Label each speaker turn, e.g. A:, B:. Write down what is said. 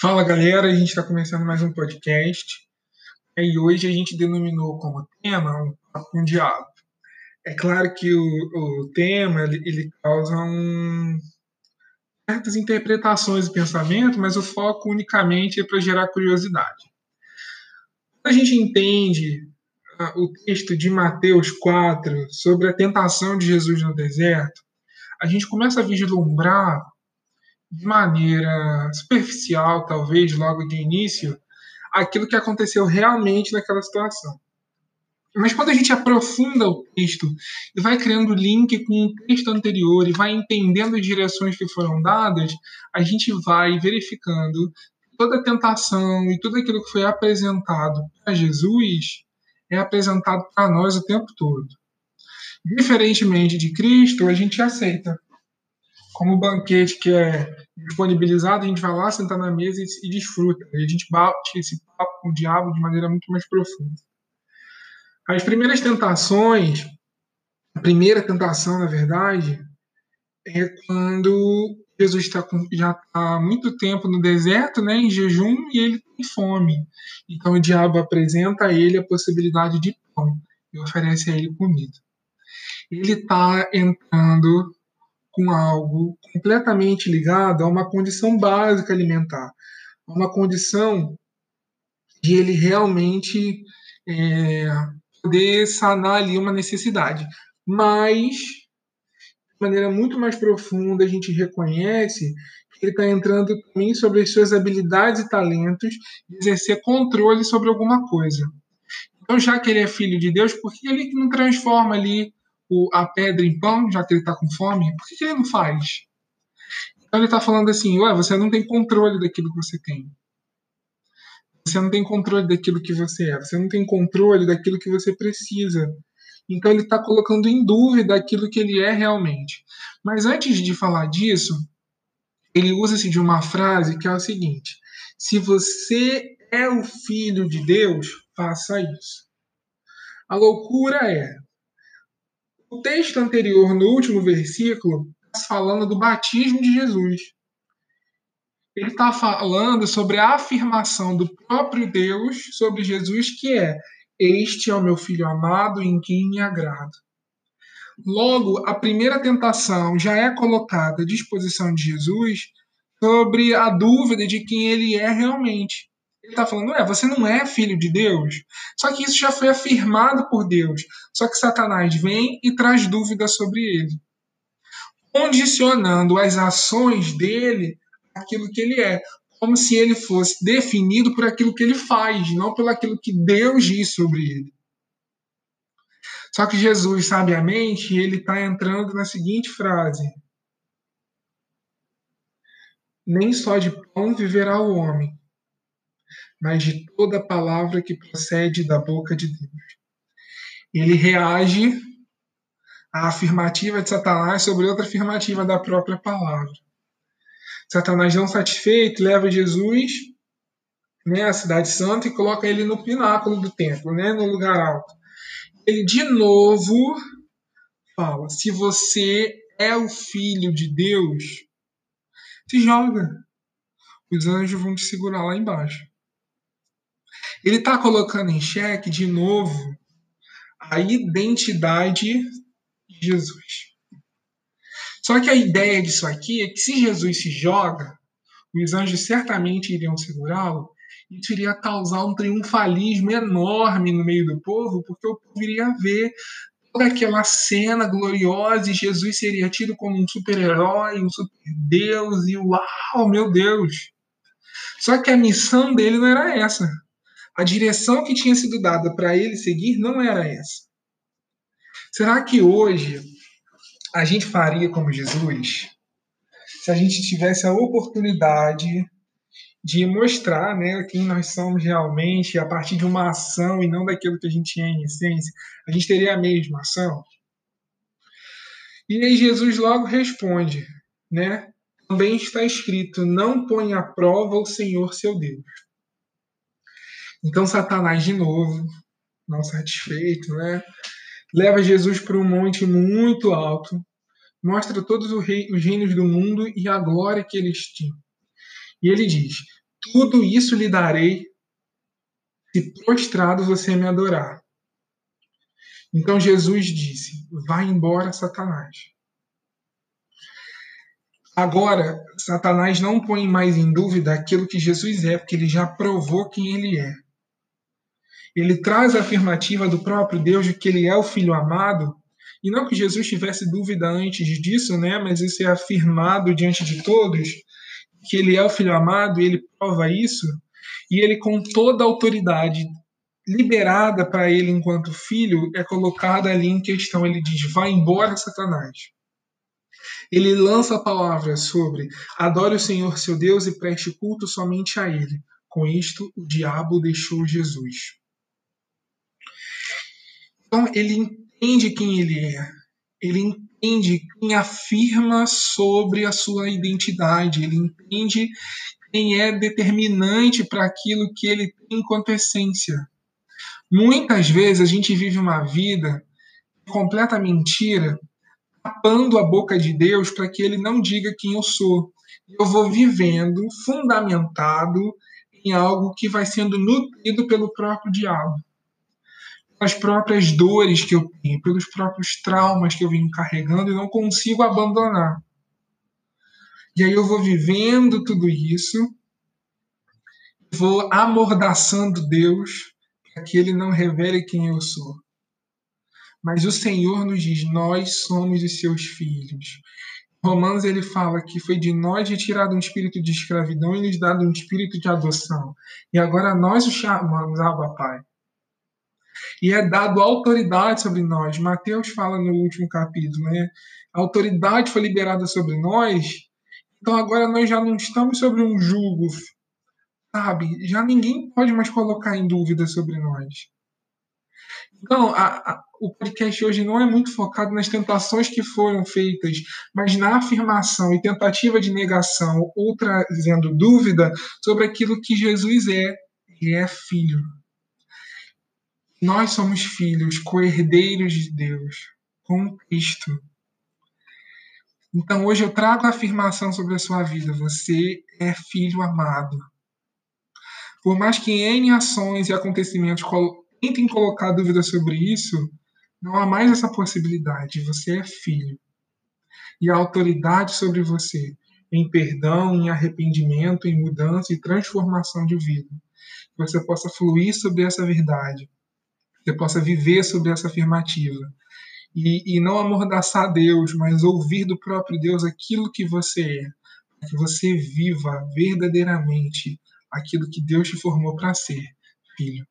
A: Fala galera, a gente está começando mais um podcast e hoje a gente denominou como tema um papo com diabo. É claro que o, o tema ele, ele causa um, certas interpretações do pensamento, mas o foco unicamente é para gerar curiosidade. Quando a gente entende uh, o texto de Mateus 4 sobre a tentação de Jesus no deserto, a gente começa a vislumbrar de maneira superficial, talvez, logo de início, aquilo que aconteceu realmente naquela situação. Mas quando a gente aprofunda o texto e vai criando link com o texto anterior e vai entendendo as direções que foram dadas, a gente vai verificando toda a tentação e tudo aquilo que foi apresentado para Jesus é apresentado para nós o tempo todo. Diferentemente de Cristo, a gente aceita como o banquete que é disponibilizado, a gente vai lá, sentar na mesa e, e desfruta. E a gente bate esse papo com o diabo de maneira muito mais profunda. As primeiras tentações, a primeira tentação, na verdade, é quando Jesus está já está há muito tempo no deserto, né, em jejum, e ele tem fome. Então o diabo apresenta a ele a possibilidade de pão e oferece a ele comida. Ele está entrando com algo completamente ligado a uma condição básica alimentar, uma condição de ele realmente é, poder sanar ali uma necessidade. Mas, de maneira muito mais profunda, a gente reconhece que ele está entrando também sobre as suas habilidades e talentos exercer controle sobre alguma coisa. Então, já que ele é filho de Deus, por que ele não transforma ali o, a pedra em pão, já que ele está com fome, por que, que ele não faz? Então ele está falando assim, ué, você não tem controle daquilo que você tem. Você não tem controle daquilo que você é. Você não tem controle daquilo que você precisa. Então ele está colocando em dúvida aquilo que ele é realmente. Mas antes de falar disso, ele usa-se de uma frase que é a seguinte: se você é o filho de Deus, faça isso. A loucura é o texto anterior, no último versículo, está falando do batismo de Jesus. Ele está falando sobre a afirmação do próprio Deus sobre Jesus, que é: Este é o meu filho amado em quem me agrado. Logo, a primeira tentação já é colocada à disposição de Jesus sobre a dúvida de quem ele é realmente. Ele está falando, é, você não é filho de Deus. Só que isso já foi afirmado por Deus. Só que Satanás vem e traz dúvidas sobre ele, condicionando as ações dele aquilo que ele é, como se ele fosse definido por aquilo que ele faz, não pelo aquilo que Deus diz sobre ele. Só que Jesus, sabiamente, ele está entrando na seguinte frase: Nem só de pão viverá o homem, mas de toda palavra que procede da boca de Deus. Ele reage à afirmativa de Satanás sobre outra afirmativa da própria palavra. Satanás não satisfeito leva Jesus né, à cidade santa e coloca ele no pináculo do templo, né, no lugar alto. Ele de novo fala: se você é o filho de Deus, se joga. Os anjos vão te segurar lá embaixo. Ele está colocando em xeque, de novo, a identidade de Jesus. Só que a ideia disso aqui é que se Jesus se joga, os anjos certamente iriam segurá-lo, isso iria causar um triunfalismo enorme no meio do povo, porque o povo iria ver toda aquela cena gloriosa e Jesus seria tido como um super-herói, um super-deus, e uau, meu Deus! Só que a missão dele não era essa a direção que tinha sido dada para ele seguir não era essa. Será que hoje a gente faria como Jesus? Se a gente tivesse a oportunidade de mostrar né, quem nós somos realmente a partir de uma ação e não daquilo que a gente é em essência, a gente teria a mesma ação? E aí Jesus logo responde, né? Também está escrito: não põe à prova o Senhor seu Deus. Então Satanás de novo, não satisfeito, né? Leva Jesus para um monte muito alto, mostra todos os reinos do mundo e a glória que eles tinham. E ele diz: tudo isso lhe darei se prostrado você me adorar. Então Jesus disse: Vai embora, Satanás. Agora, Satanás não põe mais em dúvida aquilo que Jesus é, porque ele já provou quem ele é. Ele traz a afirmativa do próprio Deus de que ele é o filho amado, e não que Jesus tivesse dúvida antes disso, né? Mas isso é afirmado diante de todos que ele é o filho amado, e ele prova isso, e ele com toda a autoridade liberada para ele enquanto filho é colocada ali em questão. Ele diz: "Vai embora, Satanás". Ele lança palavras sobre adore o Senhor seu Deus e preste culto somente a ele. Com isto, o diabo deixou Jesus. Então, ele entende quem ele é. Ele entende quem afirma sobre a sua identidade. Ele entende quem é determinante para aquilo que ele tem enquanto essência. Muitas vezes a gente vive uma vida completa mentira, tapando a boca de Deus para que ele não diga quem eu sou. Eu vou vivendo fundamentado em algo que vai sendo nutrido pelo próprio diabo. As próprias dores que eu tenho, pelos próprios traumas que eu venho carregando e não consigo abandonar. E aí eu vou vivendo tudo isso, vou amordaçando Deus para que ele não revele quem eu sou. Mas o Senhor nos diz: nós somos os seus filhos. Romanos ele fala que foi de nós retirado um espírito de escravidão e nos dado um espírito de adoção. E agora nós o chamamos Abba Pai. E é dado autoridade sobre nós. Mateus fala no último capítulo, né? A autoridade foi liberada sobre nós. Então agora nós já não estamos sobre um jugo sabe? Já ninguém pode mais colocar em dúvida sobre nós. Então, a, a, o podcast hoje não é muito focado nas tentações que foram feitas, mas na afirmação e tentativa de negação ou trazendo dúvida sobre aquilo que Jesus é. Ele é filho. Nós somos filhos, co-herdeiros de Deus, com Cristo. Então hoje eu trago a afirmação sobre a sua vida. Você é filho amado. Por mais que em ações e acontecimentos tentem colocar dúvida sobre isso, não há mais essa possibilidade. Você é filho. E a autoridade sobre você em perdão, em arrependimento, em mudança e transformação de vida. Que você possa fluir sobre essa verdade. Você possa viver sobre essa afirmativa. E, e não amordaçar Deus, mas ouvir do próprio Deus aquilo que você é. Que você viva verdadeiramente aquilo que Deus te formou para ser, filho.